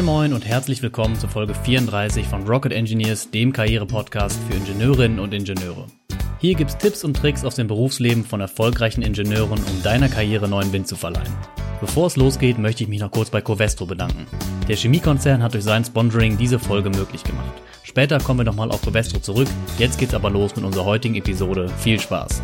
Moin Moin und herzlich willkommen zur Folge 34 von Rocket Engineers, dem Karriere-Podcast für Ingenieurinnen und Ingenieure. Hier gibt's Tipps und Tricks aus dem Berufsleben von erfolgreichen Ingenieuren, um deiner Karriere neuen Wind zu verleihen. Bevor es losgeht, möchte ich mich noch kurz bei Covestro bedanken. Der Chemiekonzern hat durch sein Sponsoring diese Folge möglich gemacht. Später kommen wir nochmal auf Covestro zurück. Jetzt geht's aber los mit unserer heutigen Episode. Viel Spaß!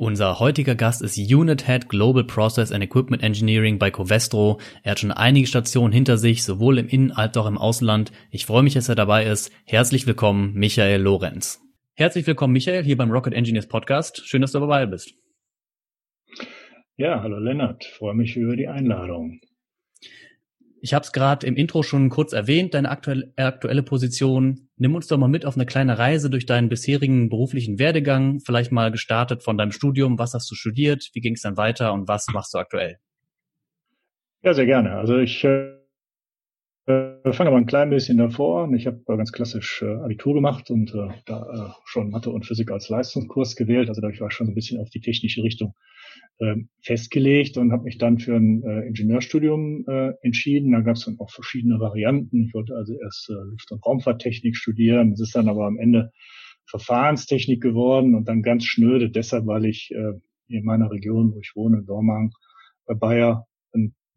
Unser heutiger Gast ist Unit Head Global Process and Equipment Engineering bei Covestro. Er hat schon einige Stationen hinter sich, sowohl im In- als auch im Ausland. Ich freue mich, dass er dabei ist. Herzlich willkommen, Michael Lorenz. Herzlich willkommen, Michael, hier beim Rocket Engineers Podcast. Schön, dass du dabei bist. Ja, hallo Lennart. Freue mich über die Einladung. Ich habe es gerade im Intro schon kurz erwähnt, deine aktuelle, aktuelle Position. Nimm uns doch mal mit auf eine kleine Reise durch deinen bisherigen beruflichen Werdegang. Vielleicht mal gestartet von deinem Studium. Was hast du studiert? Wie ging es dann weiter und was machst du aktuell? Ja, sehr gerne. Also ich äh, fange aber ein klein bisschen davor an. Ich habe äh, ganz klassisch äh, Abitur gemacht und äh, da äh, schon Mathe und Physik als Leistungskurs gewählt. Also da ich war schon ein bisschen auf die technische Richtung äh, festgelegt und habe mich dann für ein äh, Ingenieurstudium äh, entschieden. Da gab es dann auch verschiedene Varianten. Ich wollte also erst äh, Luft- und Raumfahrttechnik studieren. Es ist dann aber am Ende Verfahrenstechnik geworden und dann ganz schnöde deshalb, weil ich äh, in meiner Region, wo ich wohne, Dormagen, bei Bayer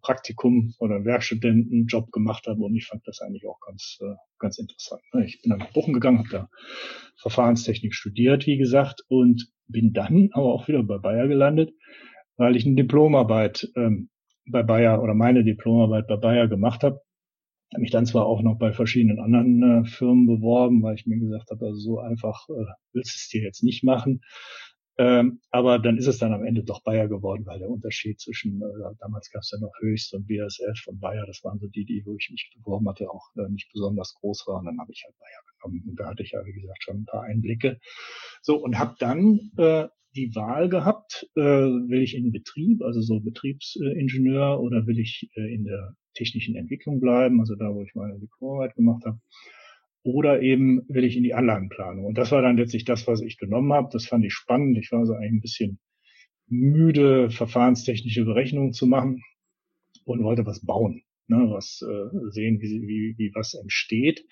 Praktikum oder Werkstudentenjob gemacht habe und ich fand das eigentlich auch ganz, äh, ganz interessant. Ich bin dann nach Bochum gegangen, habe da Verfahrenstechnik studiert, wie gesagt, und bin dann aber auch wieder bei Bayer gelandet weil ich eine Diplomarbeit ähm, bei Bayer oder meine Diplomarbeit bei Bayer gemacht habe. Habe mich dann zwar auch noch bei verschiedenen anderen äh, Firmen beworben, weil ich mir gesagt habe, also so einfach äh, willst du es dir jetzt nicht machen. Ähm, aber dann ist es dann am Ende doch Bayer geworden, weil der Unterschied zwischen, äh, damals gab es ja noch Höchst und BSF und Bayer, das waren so die, die, wo ich mich beworben hatte, auch äh, nicht besonders groß war. Und dann habe ich halt Bayer genommen. Und da hatte ich ja, wie gesagt, schon ein paar Einblicke. So, und habe dann äh, die Wahl gehabt, äh, will ich in Betrieb, also so Betriebsingenieur, oder will ich äh, in der technischen Entwicklung bleiben, also da, wo ich meine Diplomarbeit gemacht habe, oder eben will ich in die Anlagenplanung. Und das war dann letztlich das, was ich genommen habe. Das fand ich spannend. Ich war so eigentlich ein bisschen müde, verfahrenstechnische Berechnungen zu machen und wollte was bauen, ne, was äh, sehen, wie, wie, wie was entsteht.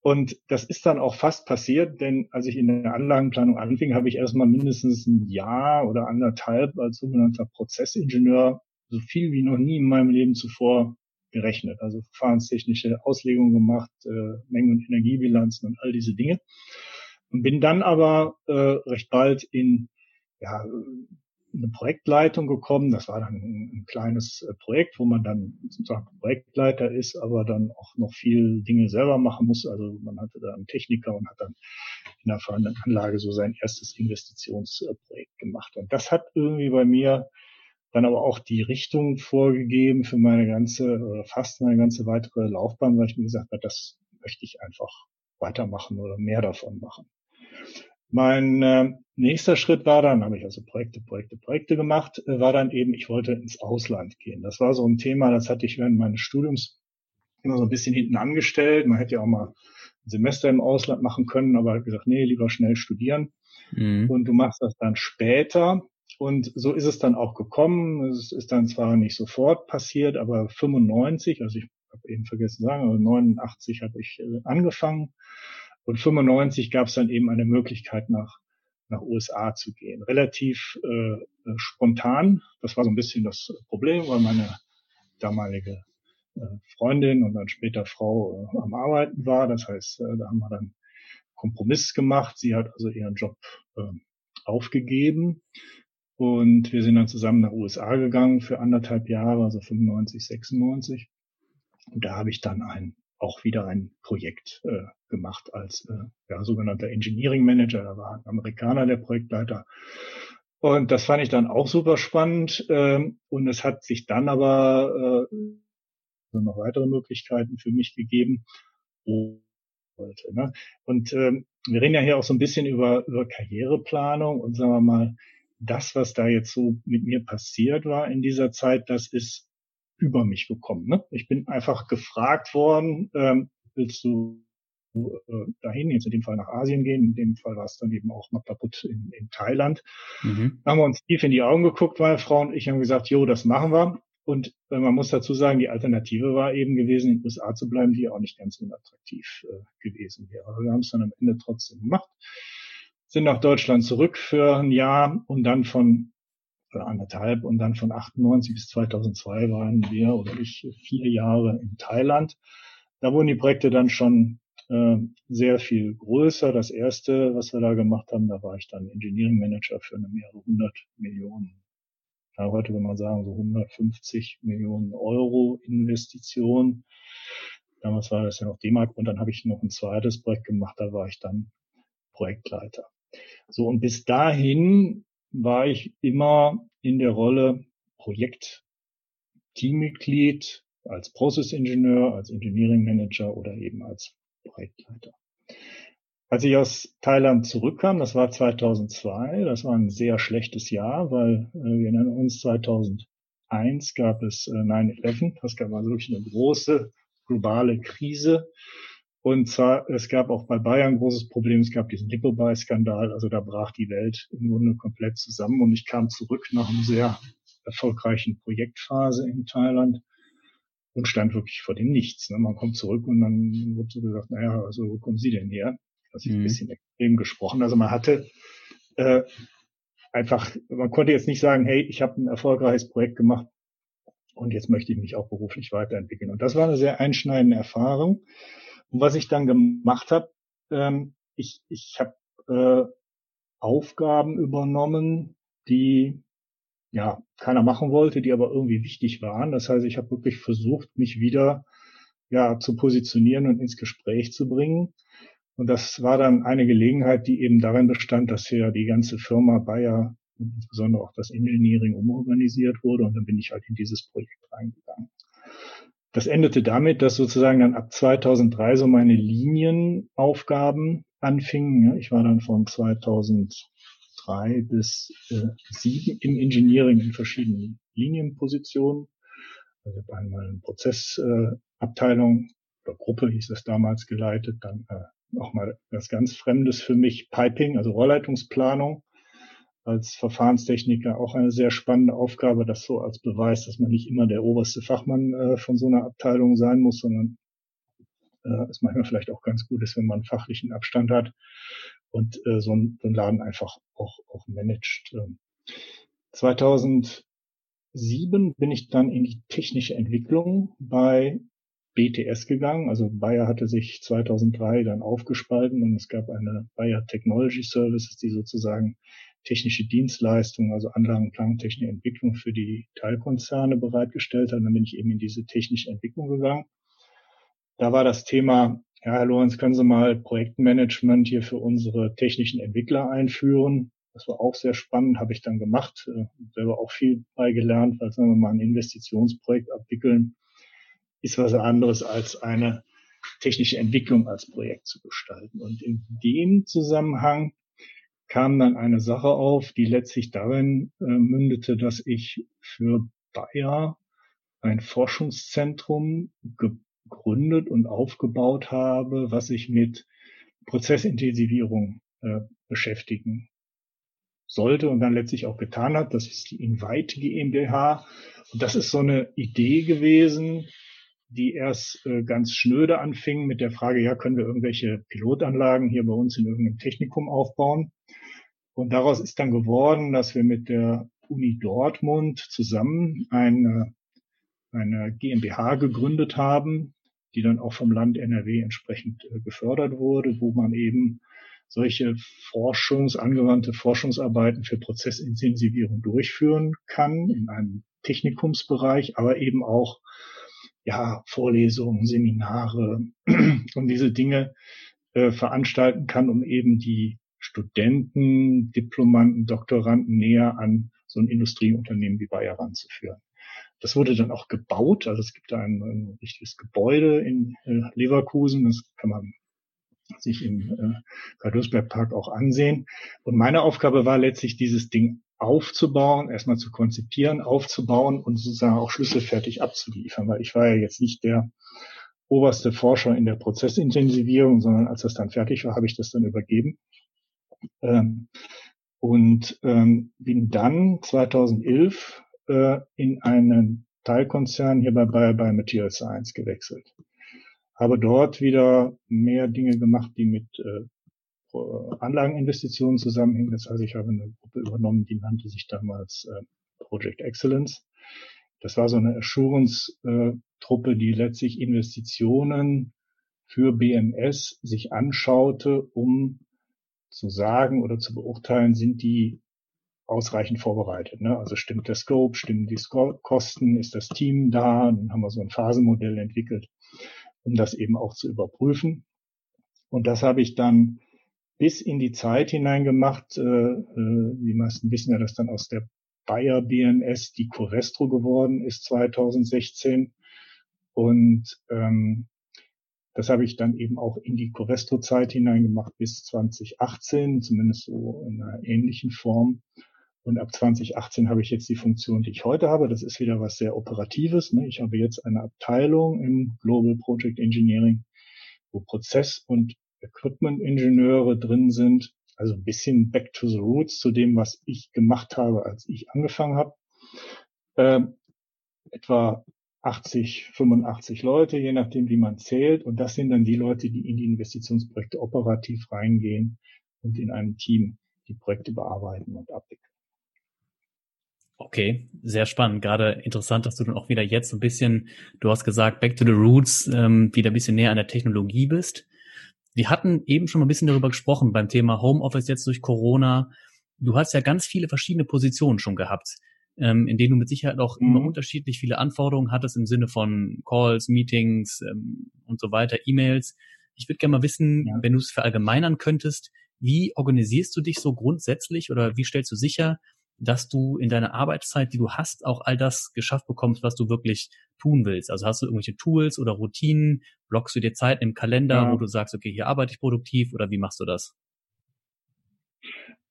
Und das ist dann auch fast passiert, denn als ich in der Anlagenplanung anfing, habe ich erstmal mindestens ein Jahr oder anderthalb als sogenannter Prozessingenieur so viel wie noch nie in meinem Leben zuvor gerechnet. Also verfahrenstechnische Auslegungen gemacht, äh, Mengen- und Energiebilanzen und all diese Dinge. Und bin dann aber äh, recht bald in ja, eine Projektleitung gekommen. Das war dann ein, ein kleines äh, Projekt, wo man dann sozusagen Projektleiter ist, aber dann auch noch viel Dinge selber machen muss. Also man hatte da einen Techniker und hat dann in der fahrenden Anlage so sein erstes Investitionsprojekt gemacht. Und das hat irgendwie bei mir dann aber auch die Richtung vorgegeben für meine ganze, oder fast meine ganze weitere Laufbahn, weil ich mir gesagt habe, das möchte ich einfach weitermachen oder mehr davon machen. Mein äh, nächster Schritt war dann, habe ich also Projekte, Projekte, Projekte gemacht, äh, war dann eben, ich wollte ins Ausland gehen. Das war so ein Thema, das hatte ich während meines Studiums immer so ein bisschen hinten angestellt. Man hätte ja auch mal ein Semester im Ausland machen können, aber hat gesagt, nee, lieber schnell studieren. Mhm. Und du machst das dann später. Und so ist es dann auch gekommen. Es ist dann zwar nicht sofort passiert, aber 95, also ich habe eben vergessen zu sagen, aber 89 habe ich äh, angefangen und 95 gab es dann eben eine Möglichkeit, nach, nach USA zu gehen. Relativ äh, äh, spontan. Das war so ein bisschen das Problem, weil meine damalige äh, Freundin und dann später Frau äh, am Arbeiten war. Das heißt, äh, da haben wir dann Kompromiss gemacht. Sie hat also ihren Job äh, aufgegeben. Und wir sind dann zusammen nach USA gegangen für anderthalb Jahre, also 95, 96. Und da habe ich dann ein auch wieder ein Projekt äh, gemacht als äh, ja, sogenannter Engineering Manager. Da war ein Amerikaner der Projektleiter. Und das fand ich dann auch super spannend. Ähm, und es hat sich dann aber äh, noch weitere Möglichkeiten für mich gegeben. Wollte, ne? Und ähm, wir reden ja hier auch so ein bisschen über, über Karriereplanung und sagen wir mal, das, was da jetzt so mit mir passiert war in dieser Zeit, das ist über mich gekommen. Ne? Ich bin einfach gefragt worden, ähm, willst du dahin, jetzt in dem Fall nach Asien gehen, in dem Fall war es dann eben auch Mapaput in, in Thailand. Mhm. Da haben wir uns tief in die Augen geguckt, meine Frau und ich haben gesagt, jo, das machen wir. Und äh, man muss dazu sagen, die Alternative war eben gewesen, in den USA zu bleiben, die auch nicht ganz unattraktiv äh, gewesen wäre. Aber wir haben es dann am Ende trotzdem gemacht, sind nach Deutschland zurück für ein Jahr und dann von oder anderthalb und dann von 98 bis 2002 waren wir oder ich vier Jahre in Thailand. Da wurden die Projekte dann schon äh, sehr viel größer. Das erste, was wir da gemacht haben, da war ich dann Engineering Manager für eine mehrere hundert Millionen ja, heute würde man sagen, so 150 Millionen Euro Investition. Damals war das ja noch D-Mark und dann habe ich noch ein zweites Projekt gemacht, da war ich dann Projektleiter. So, und bis dahin war ich immer in der Rolle Projekt Teammitglied, als Process-Ingenieur, als Engineering Manager oder eben als Projektleiter. Als ich aus Thailand zurückkam, das war 2002, das war ein sehr schlechtes Jahr, weil äh, wir nennen uns 2001 gab es äh, 9-11, das gab also wirklich eine große globale Krise. Und zwar, es gab auch bei Bayern ein großes Problem, es gab diesen Lippo-Skandal, also da brach die Welt im Grunde komplett zusammen und ich kam zurück nach einer sehr erfolgreichen Projektphase in Thailand und stand wirklich vor dem Nichts. Ne? Man kommt zurück und dann wurde so gesagt, naja, also wo kommen Sie denn her? Das ist mhm. ein bisschen extrem gesprochen. Also man hatte äh, einfach, man konnte jetzt nicht sagen, hey, ich habe ein erfolgreiches Projekt gemacht und jetzt möchte ich mich auch beruflich weiterentwickeln. Und das war eine sehr einschneidende Erfahrung. Und was ich dann gemacht habe, ähm, ich, ich habe äh, Aufgaben übernommen, die ja keiner machen wollte, die aber irgendwie wichtig waren. Das heißt, ich habe wirklich versucht, mich wieder ja zu positionieren und ins Gespräch zu bringen. Und das war dann eine Gelegenheit, die eben darin bestand, dass hier die ganze Firma Bayer und insbesondere auch das Engineering umorganisiert wurde. Und dann bin ich halt in dieses Projekt reingegangen. Das endete damit, dass sozusagen dann ab 2003 so meine Linienaufgaben anfingen. Ich war dann von 2003 bis äh, 7 im Engineering in verschiedenen Linienpositionen. Also ich habe einmal eine Prozessabteilung äh, oder Gruppe hieß es damals geleitet, dann äh, nochmal was ganz Fremdes für mich, Piping, also Rohrleitungsplanung. Als Verfahrenstechniker auch eine sehr spannende Aufgabe, das so als Beweis, dass man nicht immer der oberste Fachmann äh, von so einer Abteilung sein muss, sondern äh, es manchmal vielleicht auch ganz gut ist, wenn man fachlichen Abstand hat und äh, so, ein, so ein Laden einfach auch, auch managt. 2007 bin ich dann in die technische Entwicklung bei BTS gegangen. Also Bayer hatte sich 2003 dann aufgespalten und es gab eine Bayer Technology Services, die sozusagen technische Dienstleistungen, also Anlagen, Klangtechnik, Entwicklung für die Teilkonzerne bereitgestellt hat. Und dann bin ich eben in diese technische Entwicklung gegangen. Da war das Thema, ja, Herr Lorenz, können Sie mal Projektmanagement hier für unsere technischen Entwickler einführen? Das war auch sehr spannend, habe ich dann gemacht, äh, selber auch viel beigelernt, weil sagen wir mal ein Investitionsprojekt abwickeln ist was anderes als eine technische Entwicklung als Projekt zu gestalten. Und in dem Zusammenhang kam dann eine Sache auf, die letztlich darin äh, mündete, dass ich für Bayer ein Forschungszentrum gegründet und aufgebaut habe, was sich mit Prozessintensivierung äh, beschäftigen sollte und dann letztlich auch getan hat. Das ist die Invite GmbH. Und das ist so eine Idee gewesen, die erst äh, ganz schnöde anfingen mit der Frage, ja, können wir irgendwelche Pilotanlagen hier bei uns in irgendeinem Technikum aufbauen? Und daraus ist dann geworden, dass wir mit der Uni Dortmund zusammen eine, eine GmbH gegründet haben, die dann auch vom Land NRW entsprechend äh, gefördert wurde, wo man eben solche Forschungs-, angewandte Forschungsarbeiten für Prozessintensivierung durchführen kann in einem Technikumsbereich, aber eben auch ja, Vorlesungen, Seminare und diese Dinge äh, veranstalten kann, um eben die Studenten, Diplomanten, Doktoranden näher an so ein Industrieunternehmen wie Bayer ranzuführen. Das wurde dann auch gebaut, also es gibt da ein, ein richtiges Gebäude in äh, Leverkusen, das kann man sich im äh, Park auch ansehen. Und meine Aufgabe war letztlich, dieses Ding aufzubauen, erstmal zu konzipieren, aufzubauen und sozusagen auch schlüsselfertig abzuliefern, weil ich war ja jetzt nicht der oberste Forscher in der Prozessintensivierung, sondern als das dann fertig war, habe ich das dann übergeben. Ähm, und ähm, bin dann 2011 äh, in einen Teilkonzern hier bei, bei, bei Material Science gewechselt. Habe dort wieder mehr Dinge gemacht, die mit äh, Anlageninvestitionen zusammenhängen. Das heißt, ich habe eine Gruppe übernommen, die nannte sich damals äh, Project Excellence. Das war so eine Assurance-Truppe, die letztlich Investitionen für BMS sich anschaute, um zu sagen oder zu beurteilen, sind die ausreichend vorbereitet. Ne? Also stimmt der Scope, stimmen die Kosten, ist das Team da? Dann haben wir so ein Phasenmodell entwickelt, um das eben auch zu überprüfen. Und das habe ich dann bis in die Zeit hinein gemacht. Äh, äh, die meisten wissen ja, dass dann aus der Bayer BMS die Covestro geworden ist 2016. Und ähm, das habe ich dann eben auch in die Covestro-Zeit hineingemacht bis 2018, zumindest so in einer ähnlichen Form. Und ab 2018 habe ich jetzt die Funktion, die ich heute habe. Das ist wieder was sehr Operatives. Ne? Ich habe jetzt eine Abteilung im Global Project Engineering, wo Prozess- und Equipment-Ingenieure drin sind. Also ein bisschen back to the roots zu dem, was ich gemacht habe, als ich angefangen habe. Ähm, etwa 80, 85 Leute, je nachdem, wie man zählt. Und das sind dann die Leute, die in die Investitionsprojekte operativ reingehen und in einem Team die Projekte bearbeiten und abwickeln. Okay, sehr spannend. Gerade interessant, dass du dann auch wieder jetzt so ein bisschen, du hast gesagt, back to the roots, ähm, wieder ein bisschen näher an der Technologie bist. Wir hatten eben schon mal ein bisschen darüber gesprochen beim Thema Homeoffice jetzt durch Corona. Du hast ja ganz viele verschiedene Positionen schon gehabt ähm, in denen du mit Sicherheit auch mhm. immer unterschiedlich viele Anforderungen hattest im Sinne von Calls, Meetings ähm, und so weiter, E-Mails. Ich würde gerne mal wissen, ja. wenn du es verallgemeinern könntest, wie organisierst du dich so grundsätzlich oder wie stellst du sicher, dass du in deiner Arbeitszeit, die du hast, auch all das geschafft bekommst, was du wirklich tun willst? Also hast du irgendwelche Tools oder Routinen? Blockst du dir Zeit im Kalender, ja. wo du sagst, okay, hier arbeite ich produktiv oder wie machst du das?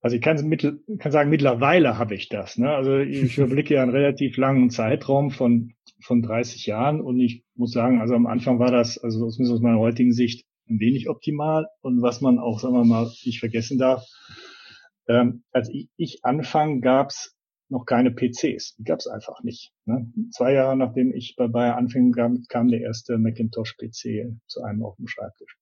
Also ich kann, mittel, kann sagen, mittlerweile habe ich das. Ne? Also ich überblicke ja einen relativ langen Zeitraum von, von 30 Jahren und ich muss sagen, also am Anfang war das, also aus meiner heutigen Sicht, ein wenig optimal. Und was man auch, sagen wir mal, nicht vergessen darf, ähm, als ich, ich anfang, gab es noch keine PCs. Die gab es einfach nicht. Ne? Zwei Jahre nachdem ich bei Bayer anfing, kam, kam der erste Macintosh-PC zu einem auf dem Schreibtisch.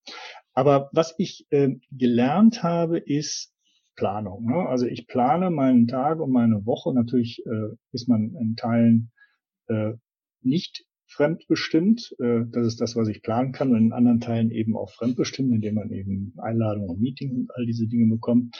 Aber was ich äh, gelernt habe, ist, Planung. Ne? Also ich plane meinen Tag und meine Woche. Natürlich äh, ist man in Teilen äh, nicht fremdbestimmt. Äh, das ist das, was ich planen kann. Und in anderen Teilen eben auch fremdbestimmt, indem man eben Einladungen und Meetings und all diese Dinge bekommt.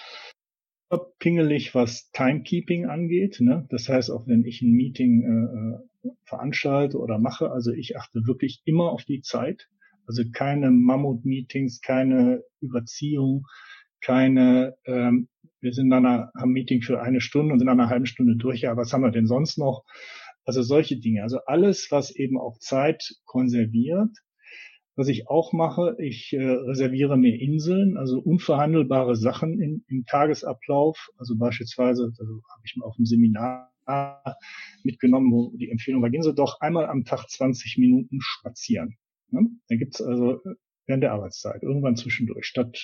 Pingelig, was Timekeeping angeht. Ne? Das heißt, auch wenn ich ein Meeting äh, äh, veranstalte oder mache, also ich achte wirklich immer auf die Zeit. Also keine Mammut-Meetings, keine Überziehung, keine, ähm, wir sind dann am Meeting für eine Stunde und sind nach einer halben Stunde durch, ja, was haben wir denn sonst noch? Also solche Dinge. Also alles, was eben auch Zeit konserviert. Was ich auch mache, ich äh, reserviere mir Inseln, also unverhandelbare Sachen in, im Tagesablauf. Also beispielsweise, also habe ich mal auf dem Seminar mitgenommen, wo die Empfehlung war, gehen Sie doch einmal am Tag 20 Minuten spazieren. Ne? Dann gibt's also während der Arbeitszeit, irgendwann zwischendurch, statt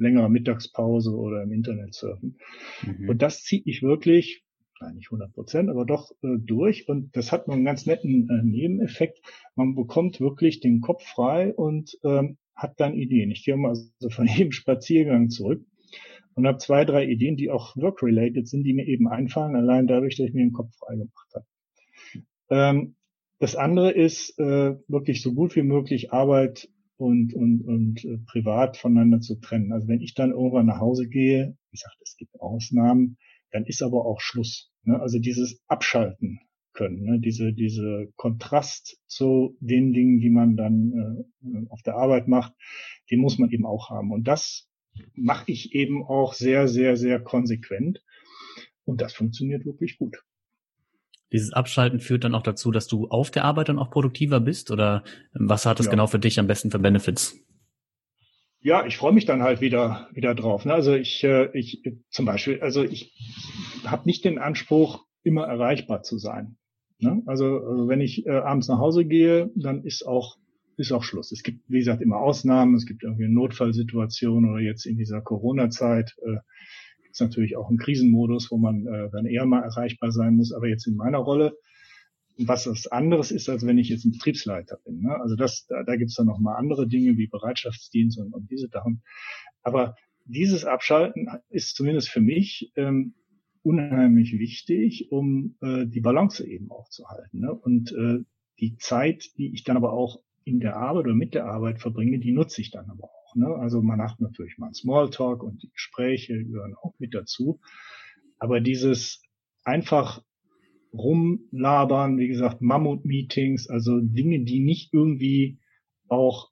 längerer Mittagspause oder im Internet surfen. Mhm. Und das ziehe ich wirklich, nein, nicht 100 Prozent, aber doch äh, durch. Und das hat einen ganz netten äh, Nebeneffekt. Man bekommt wirklich den Kopf frei und ähm, hat dann Ideen. Ich gehe mal also von jedem Spaziergang zurück und habe zwei, drei Ideen, die auch work-related sind, die mir eben einfallen, allein dadurch, dass ich mir den Kopf frei gemacht habe. Ähm, das andere ist äh, wirklich so gut wie möglich Arbeit und, und, und äh, privat voneinander zu trennen. Also wenn ich dann irgendwann nach Hause gehe, wie gesagt, es gibt Ausnahmen, dann ist aber auch Schluss. Ne? Also dieses Abschalten können, ne? diese, diese Kontrast zu den Dingen, die man dann äh, auf der Arbeit macht, den muss man eben auch haben. Und das mache ich eben auch sehr, sehr, sehr konsequent. Und das funktioniert wirklich gut. Dieses Abschalten führt dann auch dazu, dass du auf der Arbeit dann auch produktiver bist? Oder was hat das ja. genau für dich am besten für Benefits? Ja, ich freue mich dann halt wieder wieder drauf. Ne? Also ich, äh, ich zum Beispiel, also ich habe nicht den Anspruch, immer erreichbar zu sein. Ne? Also, also wenn ich äh, abends nach Hause gehe, dann ist auch ist auch Schluss. Es gibt, wie gesagt, immer Ausnahmen. Es gibt irgendwie eine Notfallsituation oder jetzt in dieser Corona-Zeit äh, es natürlich auch einen Krisenmodus, wo man äh, dann eher mal erreichbar sein muss. Aber jetzt in meiner Rolle, was das anderes ist, als wenn ich jetzt ein Betriebsleiter bin. Ne? Also das, da, da gibt es dann noch mal andere Dinge wie Bereitschaftsdienst und, und diese Sachen. Aber dieses Abschalten ist zumindest für mich ähm, unheimlich wichtig, um äh, die Balance eben auch zu halten. Ne? Und äh, die Zeit, die ich dann aber auch in der Arbeit oder mit der Arbeit verbringe, die nutze ich dann aber auch. Ne? Also man macht natürlich mal einen Smalltalk und die Gespräche gehören auch mit dazu. Aber dieses einfach rumlabern, wie gesagt, Mammut-Meetings, also Dinge, die nicht irgendwie auch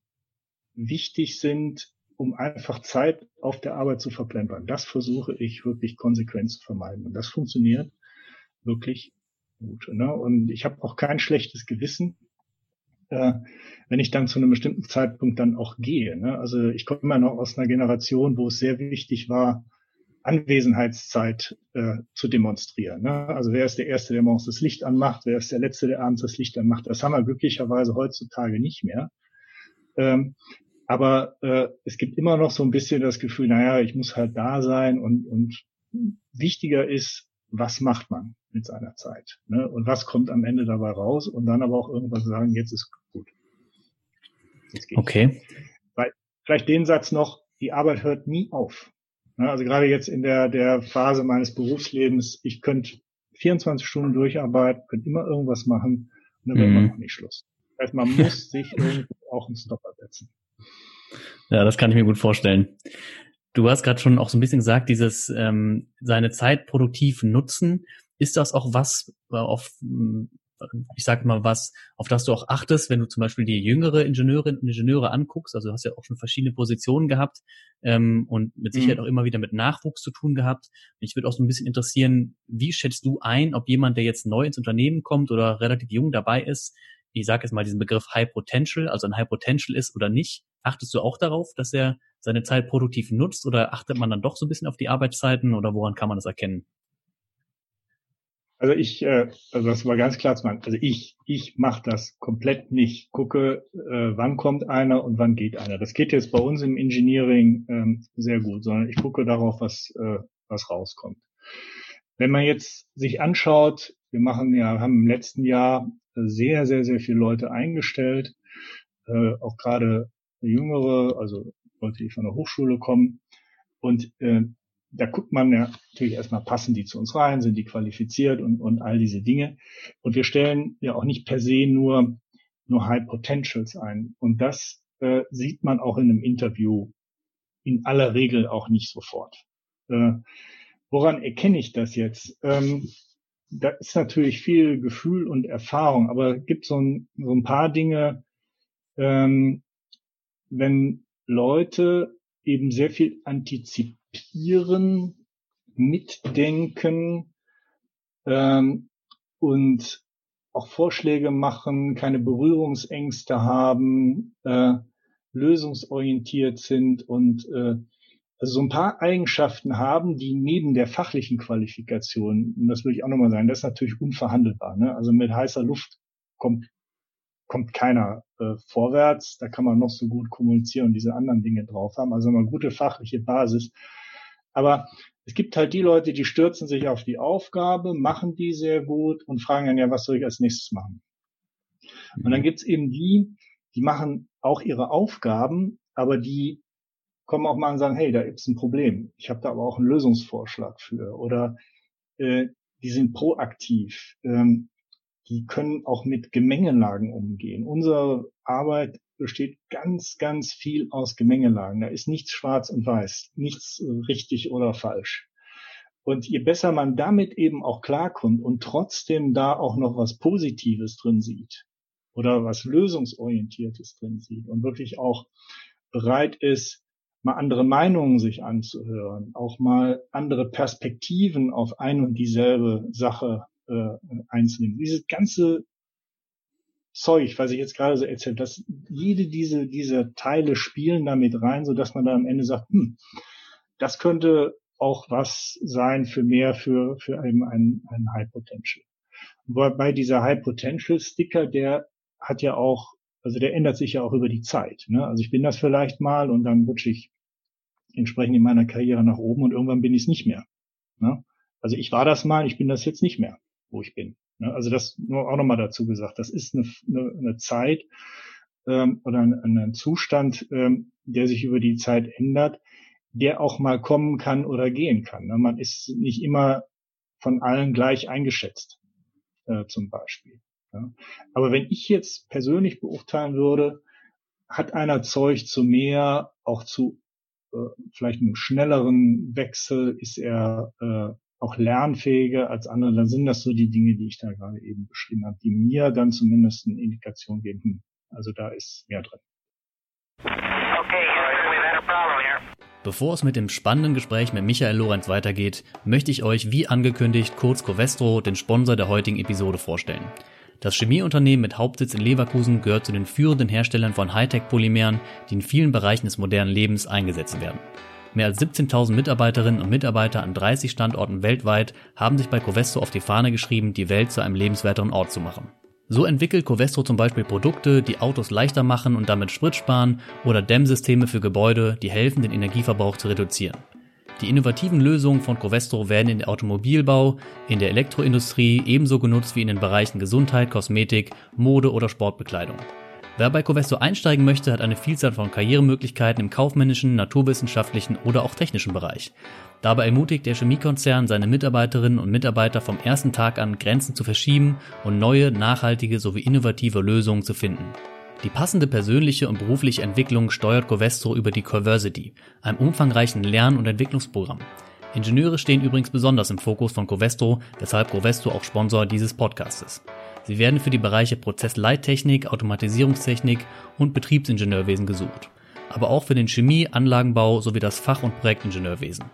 wichtig sind, um einfach Zeit auf der Arbeit zu verplempern. Das versuche ich wirklich konsequent zu vermeiden. Und das funktioniert wirklich gut. Ne? Und ich habe auch kein schlechtes Gewissen, äh, wenn ich dann zu einem bestimmten Zeitpunkt dann auch gehe. Ne? Also ich komme immer noch aus einer Generation, wo es sehr wichtig war, Anwesenheitszeit äh, zu demonstrieren. Ne? Also wer ist der Erste, der morgens das Licht anmacht, wer ist der Letzte, der abends das Licht anmacht. Das haben wir glücklicherweise heutzutage nicht mehr. Ähm, aber äh, es gibt immer noch so ein bisschen das Gefühl, naja, ich muss halt da sein und, und wichtiger ist, was macht man mit seiner Zeit? Ne? Und was kommt am Ende dabei raus? Und dann aber auch irgendwas sagen, jetzt ist gut. Jetzt okay. Weil, vielleicht den Satz noch, die Arbeit hört nie auf. Ne? Also gerade jetzt in der, der Phase meines Berufslebens, ich könnte 24 Stunden durcharbeiten, könnte immer irgendwas machen und dann wäre mhm. immer noch nicht Schluss. Das heißt, man muss sich irgendwo auch einen Stopper setzen. Ja, das kann ich mir gut vorstellen. Du hast gerade schon auch so ein bisschen gesagt, dieses ähm, seine Zeit produktiv nutzen. Ist das auch was auf ich sag mal was, auf das du auch achtest, wenn du zum Beispiel die jüngere Ingenieurinnen und Ingenieure anguckst. Also du hast ja auch schon verschiedene Positionen gehabt ähm, und mit Sicherheit mhm. auch immer wieder mit Nachwuchs zu tun gehabt. Mich würde auch so ein bisschen interessieren, wie schätzt du ein, ob jemand, der jetzt neu ins Unternehmen kommt oder relativ jung dabei ist, ich sage jetzt mal diesen Begriff High Potential, also ein High Potential ist oder nicht. Achtest du auch darauf, dass er seine Zeit produktiv nutzt oder achtet man dann doch so ein bisschen auf die Arbeitszeiten oder woran kann man das erkennen? Also ich, äh, also das war ganz klar zu machen. Also ich, ich mache das komplett nicht. Gucke, äh, wann kommt einer und wann geht einer. Das geht jetzt bei uns im Engineering ähm, sehr gut, sondern ich gucke darauf, was äh, was rauskommt. Wenn man jetzt sich anschaut, wir machen ja, haben im letzten Jahr sehr, sehr, sehr viele Leute eingestellt, äh, auch gerade jüngere, also Leute, die von der Hochschule kommen. Und äh, da guckt man ja natürlich erstmal, passen die zu uns rein, sind die qualifiziert und, und all diese Dinge. Und wir stellen ja auch nicht per se nur, nur High Potentials ein. Und das äh, sieht man auch in einem Interview in aller Regel auch nicht sofort. Äh, woran erkenne ich das jetzt? Ähm, da ist natürlich viel Gefühl und Erfahrung, aber es gibt so ein, so ein paar Dinge, ähm, wenn Leute eben sehr viel antizipieren, mitdenken ähm, und auch Vorschläge machen, keine Berührungsängste haben, äh, lösungsorientiert sind und äh, also so ein paar Eigenschaften haben, die neben der fachlichen Qualifikation, und das will ich auch nochmal sagen, das ist natürlich unverhandelbar. Ne? Also mit heißer Luft kommt, kommt keiner äh, vorwärts. Da kann man noch so gut kommunizieren und diese anderen Dinge drauf haben. Also eine gute fachliche Basis. Aber es gibt halt die Leute, die stürzen sich auf die Aufgabe, machen die sehr gut und fragen dann ja, was soll ich als nächstes machen? Und dann gibt's eben die, die machen auch ihre Aufgaben, aber die kommen auch mal und sagen, hey, da ist ein Problem. Ich habe da aber auch einen Lösungsvorschlag für. Oder äh, die sind proaktiv. Ähm, die können auch mit Gemengelagen umgehen. Unsere Arbeit besteht ganz, ganz viel aus Gemengelagen. Da ist nichts schwarz und weiß, nichts richtig oder falsch. Und je besser man damit eben auch klarkommt und trotzdem da auch noch was Positives drin sieht oder was Lösungsorientiertes drin sieht und wirklich auch bereit ist, mal andere Meinungen sich anzuhören, auch mal andere Perspektiven auf ein und dieselbe Sache äh, einzunehmen. Dieses ganze Zeug, was ich jetzt gerade so erzähle, dass jede diese, diese Teile spielen damit rein, so dass man dann am Ende sagt, hm, das könnte auch was sein für mehr für, für eben ein, ein High Potential. Wobei dieser High Potential Sticker, der hat ja auch Also der ändert sich ja auch über die Zeit. Ne? Also ich bin das vielleicht mal und dann rutsche ich entsprechend in meiner Karriere nach oben und irgendwann bin ich es nicht mehr. Ne? Also ich war das mal, ich bin das jetzt nicht mehr, wo ich bin. Ne? Also das nur auch nochmal dazu gesagt. Das ist eine, eine, eine Zeit ähm, oder ein, ein Zustand, ähm, der sich über die Zeit ändert, der auch mal kommen kann oder gehen kann. Ne? Man ist nicht immer von allen gleich eingeschätzt, äh, zum Beispiel. Ja? Aber wenn ich jetzt persönlich beurteilen würde, hat einer Zeug zu mehr, auch zu äh, vielleicht einem schnelleren Wechsel, ist er äh, auch lernfähiger als andere, dann sind das so die Dinge, die ich da gerade eben beschrieben habe, die mir dann zumindest eine Indikation geben, also da ist mehr drin. Okay, Bevor es mit dem spannenden Gespräch mit Michael Lorenz weitergeht, möchte ich euch wie angekündigt kurz Covestro, den Sponsor der heutigen Episode, vorstellen. Das Chemieunternehmen mit Hauptsitz in Leverkusen gehört zu den führenden Herstellern von Hightech-Polymeren, die in vielen Bereichen des modernen Lebens eingesetzt werden. Mehr als 17.000 Mitarbeiterinnen und Mitarbeiter an 30 Standorten weltweit haben sich bei Covestro auf die Fahne geschrieben, die Welt zu einem lebenswerteren Ort zu machen. So entwickelt Covestro zum Beispiel Produkte, die Autos leichter machen und damit Sprit sparen oder Dämmsysteme für Gebäude, die helfen, den Energieverbrauch zu reduzieren. Die innovativen Lösungen von Covestro werden in der Automobilbau, in der Elektroindustrie ebenso genutzt wie in den Bereichen Gesundheit, Kosmetik, Mode oder Sportbekleidung. Wer bei Covestro einsteigen möchte, hat eine Vielzahl von Karrieremöglichkeiten im kaufmännischen, naturwissenschaftlichen oder auch technischen Bereich. Dabei ermutigt der Chemiekonzern seine Mitarbeiterinnen und Mitarbeiter vom ersten Tag an, Grenzen zu verschieben und neue, nachhaltige sowie innovative Lösungen zu finden. Die passende persönliche und berufliche Entwicklung steuert Covestro über die Coversity, einem umfangreichen Lern- und Entwicklungsprogramm. Ingenieure stehen übrigens besonders im Fokus von Covestro, weshalb Covestro auch Sponsor dieses Podcastes. Sie werden für die Bereiche Prozessleittechnik, Automatisierungstechnik und Betriebsingenieurwesen gesucht, aber auch für den Chemie-, Anlagenbau sowie das Fach- und Projektingenieurwesen.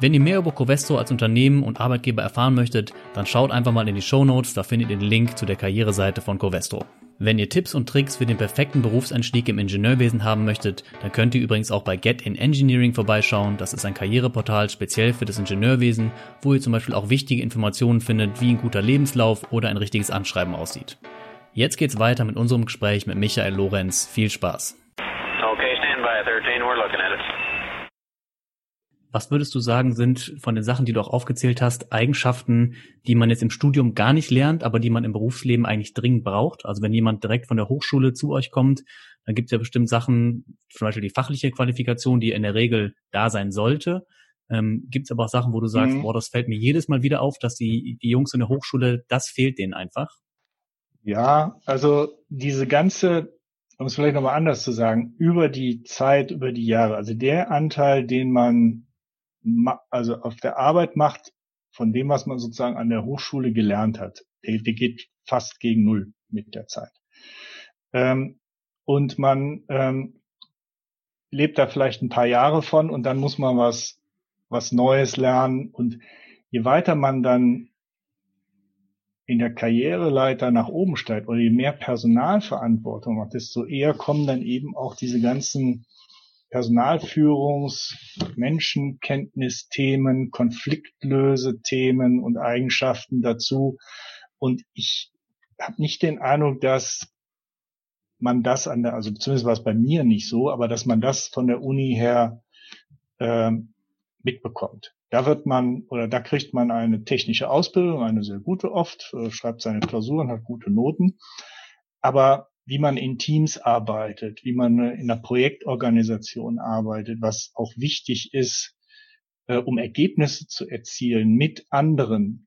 Wenn ihr mehr über Covestro als Unternehmen und Arbeitgeber erfahren möchtet, dann schaut einfach mal in die Show Notes, da findet ihr den Link zu der Karriereseite von Covestro. Wenn ihr Tipps und Tricks für den perfekten Berufseinstieg im Ingenieurwesen haben möchtet, dann könnt ihr übrigens auch bei Get in Engineering vorbeischauen. Das ist ein Karriereportal speziell für das Ingenieurwesen, wo ihr zum Beispiel auch wichtige Informationen findet, wie ein guter Lebenslauf oder ein richtiges Anschreiben aussieht. Jetzt geht's weiter mit unserem Gespräch mit Michael Lorenz. Viel Spaß. Okay, stand by 13, we're looking at it. Was würdest du sagen, sind von den Sachen, die du auch aufgezählt hast, Eigenschaften, die man jetzt im Studium gar nicht lernt, aber die man im Berufsleben eigentlich dringend braucht? Also wenn jemand direkt von der Hochschule zu euch kommt, dann gibt es ja bestimmt Sachen, zum Beispiel die fachliche Qualifikation, die in der Regel da sein sollte. Ähm, gibt es aber auch Sachen, wo du sagst, mhm. boah, das fällt mir jedes Mal wieder auf, dass die, die Jungs in der Hochschule, das fehlt denen einfach? Ja, also diese ganze, um es vielleicht nochmal anders zu sagen, über die Zeit, über die Jahre, also der Anteil, den man also auf der Arbeit macht, von dem, was man sozusagen an der Hochschule gelernt hat, der, der geht fast gegen Null mit der Zeit. Ähm, und man ähm, lebt da vielleicht ein paar Jahre von und dann muss man was, was Neues lernen. Und je weiter man dann in der Karriereleiter nach oben steigt oder je mehr Personalverantwortung hat, desto eher kommen dann eben auch diese ganzen Personalführungs-, Menschenkenntnisthemen, Konfliktlöse-Themen und Eigenschaften dazu. Und ich habe nicht den Eindruck, dass man das an der, also zumindest war es bei mir nicht so, aber dass man das von der Uni her äh, mitbekommt. Da wird man oder da kriegt man eine technische Ausbildung, eine sehr gute oft, äh, schreibt seine Klausuren, hat gute Noten. Aber wie man in Teams arbeitet, wie man in einer Projektorganisation arbeitet, was auch wichtig ist, äh, um Ergebnisse zu erzielen mit anderen,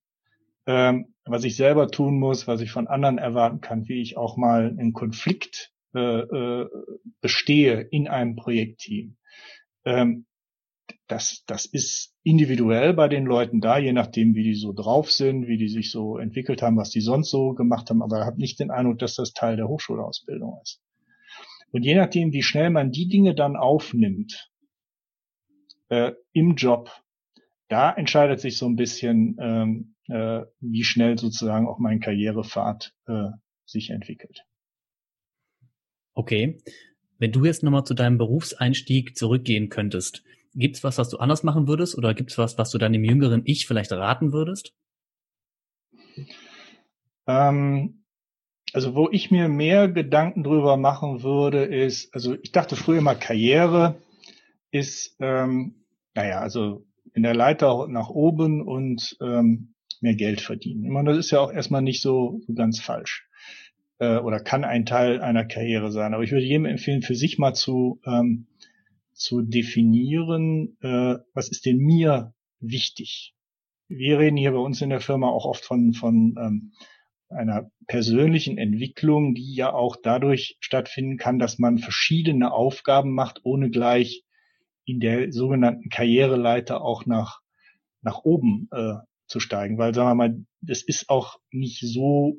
ähm, was ich selber tun muss, was ich von anderen erwarten kann, wie ich auch mal einen Konflikt äh, äh, bestehe in einem Projektteam. Ähm, das, das ist individuell bei den Leuten da, je nachdem, wie die so drauf sind, wie die sich so entwickelt haben, was die sonst so gemacht haben. Aber ich habe nicht den Eindruck, dass das Teil der Hochschulausbildung ist. Und je nachdem, wie schnell man die Dinge dann aufnimmt äh, im Job, da entscheidet sich so ein bisschen, ähm, äh, wie schnell sozusagen auch mein Karrierepfad äh, sich entwickelt. Okay. Wenn du jetzt nochmal zu deinem Berufseinstieg zurückgehen könntest, Gibt's was, was du anders machen würdest oder gibt's was, was du deinem jüngeren Ich vielleicht raten würdest? Ähm, also wo ich mir mehr Gedanken drüber machen würde, ist, also ich dachte früher mal Karriere ist, ähm, naja, also in der Leiter nach oben und ähm, mehr Geld verdienen. Ich meine, das ist ja auch erstmal nicht so, so ganz falsch äh, oder kann ein Teil einer Karriere sein. Aber ich würde jedem empfehlen, für sich mal zu ähm, zu definieren, äh, was ist denn mir wichtig. Wir reden hier bei uns in der Firma auch oft von von ähm, einer persönlichen Entwicklung, die ja auch dadurch stattfinden kann, dass man verschiedene Aufgaben macht, ohne gleich in der sogenannten Karriereleiter auch nach, nach oben äh, zu steigen. Weil, sagen wir mal, das ist auch nicht so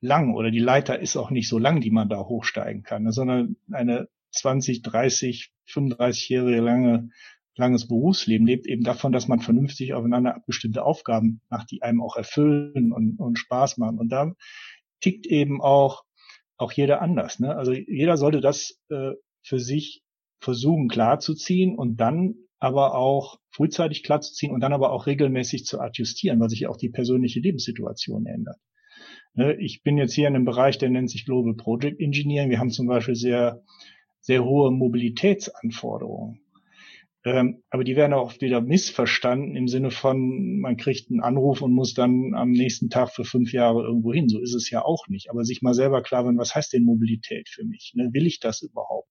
lang oder die Leiter ist auch nicht so lang, die man da hochsteigen kann, sondern eine 20, 30, 35-jährige lange langes Berufsleben lebt eben davon, dass man vernünftig aufeinander abgestimmte Aufgaben macht, die einem auch erfüllen und, und Spaß machen. Und da tickt eben auch, auch jeder anders. Ne? Also jeder sollte das äh, für sich versuchen klarzuziehen und dann aber auch frühzeitig klarzuziehen und dann aber auch regelmäßig zu adjustieren, weil sich auch die persönliche Lebenssituation ändert. Ne? Ich bin jetzt hier in einem Bereich, der nennt sich Global Project Engineering. Wir haben zum Beispiel sehr, sehr hohe Mobilitätsanforderungen. Ähm, aber die werden auch wieder missverstanden im Sinne von, man kriegt einen Anruf und muss dann am nächsten Tag für fünf Jahre irgendwo hin. So ist es ja auch nicht. Aber sich mal selber klar werden, was heißt denn Mobilität für mich? Ne? Will ich das überhaupt?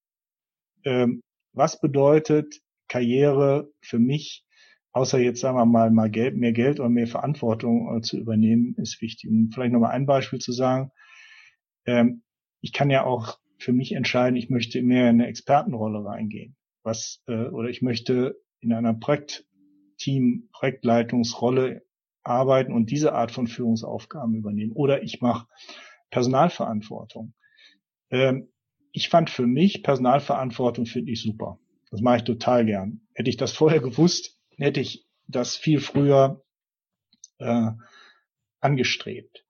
Ähm, was bedeutet Karriere für mich, außer jetzt sagen wir mal, mal Geld, mehr Geld oder mehr Verantwortung äh, zu übernehmen, ist wichtig. Und vielleicht nochmal ein Beispiel zu sagen. Ähm, ich kann ja auch für mich entscheiden, ich möchte mehr in eine Expertenrolle reingehen was äh, oder ich möchte in einer Projektteam, Projektleitungsrolle arbeiten und diese Art von Führungsaufgaben übernehmen. Oder ich mache Personalverantwortung. Ähm, ich fand für mich Personalverantwortung finde ich super. Das mache ich total gern. Hätte ich das vorher gewusst, hätte ich das viel früher äh, angestrebt.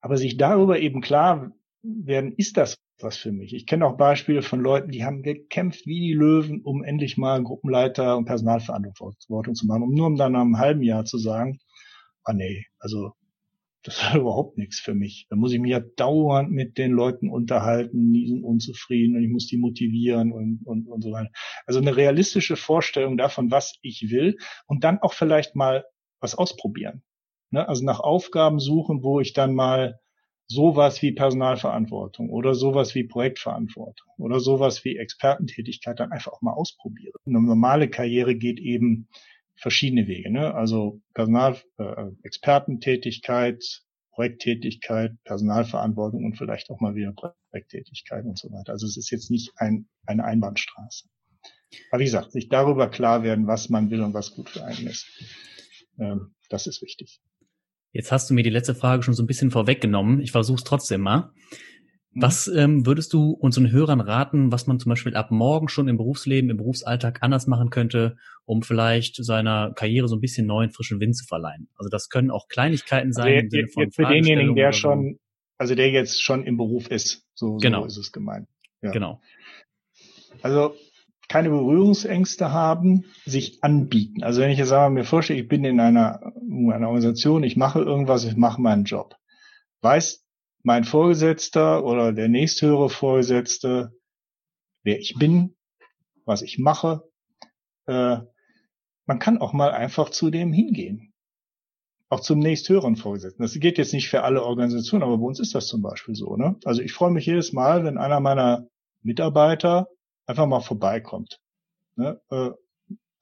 Aber sich darüber eben klar werden, ist das was für mich. Ich kenne auch Beispiele von Leuten, die haben gekämpft wie die Löwen, um endlich mal Gruppenleiter und Personalverantwortung zu machen, um nur um dann nach einem halben Jahr zu sagen, ah nee, also das ist überhaupt nichts für mich. Da muss ich mich ja dauernd mit den Leuten unterhalten, die sind unzufrieden und ich muss die motivieren und, und, und so weiter. Also eine realistische Vorstellung davon, was ich will und dann auch vielleicht mal was ausprobieren. Ne? Also nach Aufgaben suchen, wo ich dann mal sowas wie Personalverantwortung oder sowas wie Projektverantwortung oder sowas wie Expertentätigkeit dann einfach auch mal ausprobieren. Eine normale Karriere geht eben verschiedene Wege, ne? Also Personal, äh, Expertentätigkeit, Projekttätigkeit, Personalverantwortung und vielleicht auch mal wieder Projekttätigkeit und so weiter. Also es ist jetzt nicht ein, eine Einbahnstraße. Aber wie gesagt, sich darüber klar werden, was man will und was gut für einen ist. Ähm, das ist wichtig. Jetzt hast du mir die letzte Frage schon so ein bisschen vorweggenommen. Ich versuche es trotzdem mal. Mhm. Was ähm, würdest du unseren Hörern raten, was man zum Beispiel ab morgen schon im Berufsleben, im Berufsalltag anders machen könnte, um vielleicht seiner Karriere so ein bisschen neuen, frischen Wind zu verleihen? Also das können auch Kleinigkeiten sein. Also jetzt, jetzt für denjenigen, der schon, also der jetzt schon im Beruf ist, so, genau. so ist es gemeint. Ja. Genau. Also keine Berührungsängste haben, sich anbieten. Also wenn ich jetzt sage, mir vorstelle, ich bin in einer, einer Organisation, ich mache irgendwas, ich mache meinen Job. Weiß mein Vorgesetzter oder der nächsthöhere Vorgesetzte, wer ich bin, was ich mache. Äh, man kann auch mal einfach zu dem hingehen. Auch zum nächsthöheren Vorgesetzten. Das geht jetzt nicht für alle Organisationen, aber bei uns ist das zum Beispiel so. Ne? Also ich freue mich jedes Mal, wenn einer meiner Mitarbeiter einfach mal vorbeikommt. Ne? Äh,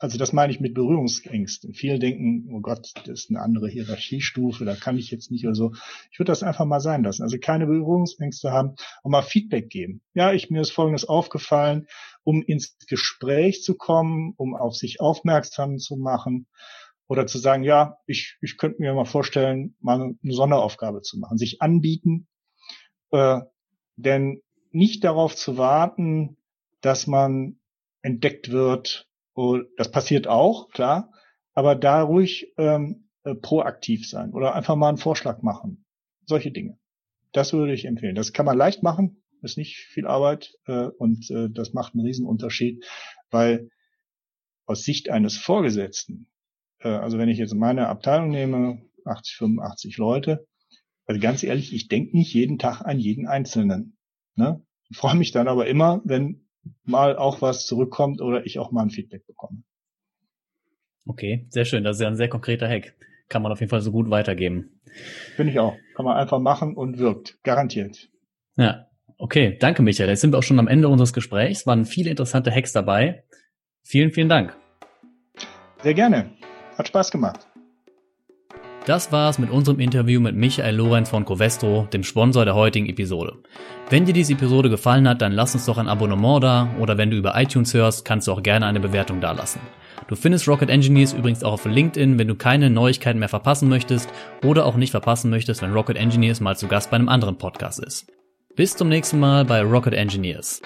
also das meine ich mit Berührungsängsten. Viele denken, oh Gott, das ist eine andere Hierarchiestufe, da kann ich jetzt nicht oder so. Ich würde das einfach mal sein lassen. Also keine Berührungsängste haben und mal Feedback geben. Ja, ich mir ist Folgendes aufgefallen, um ins Gespräch zu kommen, um auf sich aufmerksam zu machen oder zu sagen, ja, ich, ich könnte mir mal vorstellen, mal eine Sonderaufgabe zu machen, sich anbieten, äh, denn nicht darauf zu warten, dass man entdeckt wird. Und das passiert auch, klar, aber da ruhig ähm, äh, proaktiv sein oder einfach mal einen Vorschlag machen. Solche Dinge. Das würde ich empfehlen. Das kann man leicht machen, ist nicht viel Arbeit äh, und äh, das macht einen Riesenunterschied, weil aus Sicht eines Vorgesetzten, äh, also wenn ich jetzt meine Abteilung nehme, 80, 85 Leute, Also ganz ehrlich, ich denke nicht jeden Tag an jeden Einzelnen. Ne? Ich freue mich dann aber immer, wenn mal auch was zurückkommt oder ich auch mal ein Feedback bekomme. Okay, sehr schön. Das ist ja ein sehr konkreter Hack. Kann man auf jeden Fall so gut weitergeben. Finde ich auch. Kann man einfach machen und wirkt. Garantiert. Ja, okay. Danke, Michael. Jetzt sind wir auch schon am Ende unseres Gesprächs. Waren viele interessante Hacks dabei. Vielen, vielen Dank. Sehr gerne. Hat Spaß gemacht. Das war's mit unserem Interview mit Michael Lorenz von Covestro, dem Sponsor der heutigen Episode. Wenn dir diese Episode gefallen hat, dann lass uns doch ein Abonnement da oder wenn du über iTunes hörst, kannst du auch gerne eine Bewertung dalassen. Du findest Rocket Engineers übrigens auch auf LinkedIn, wenn du keine Neuigkeiten mehr verpassen möchtest oder auch nicht verpassen möchtest, wenn Rocket Engineers mal zu Gast bei einem anderen Podcast ist. Bis zum nächsten Mal bei Rocket Engineers.